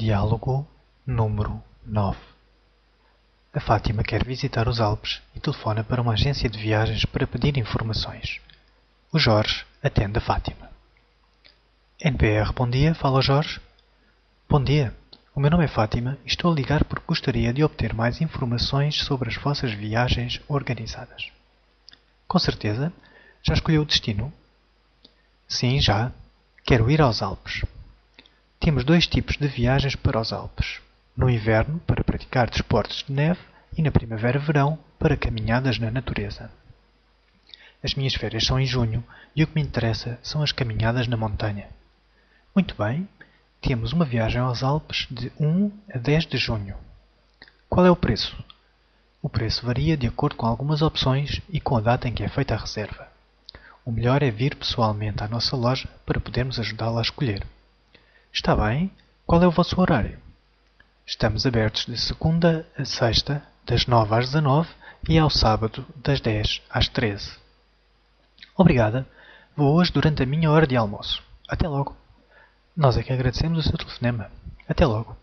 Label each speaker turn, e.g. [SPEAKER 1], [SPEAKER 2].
[SPEAKER 1] Diálogo número 9 A Fátima quer visitar os Alpes e telefona para uma agência de viagens para pedir informações. O Jorge atende a Fátima. NPR, bom dia. Fala o Jorge. Bom dia. O meu nome é Fátima e estou a ligar porque gostaria de obter mais informações sobre as vossas viagens organizadas. Com certeza. Já escolheu o destino? Sim, já. Quero ir aos Alpes. Temos dois tipos de viagens para os Alpes. No inverno, para praticar desportos de neve, e na primavera-verão, para caminhadas na natureza. As minhas férias são em junho e o que me interessa são as caminhadas na montanha. Muito bem, temos uma viagem aos Alpes de 1 a 10 de junho. Qual é o preço? O preço varia de acordo com algumas opções e com a data em que é feita a reserva. O melhor é vir pessoalmente à nossa loja para podermos ajudá-la a escolher. Está bem? Qual é o vosso horário? Estamos abertos de segunda a sexta, das 9 às 19 e ao sábado, das 10 às 13. Obrigada. Vou hoje durante a minha hora de almoço. Até logo. Nós é que agradecemos o seu telefonema. Até logo.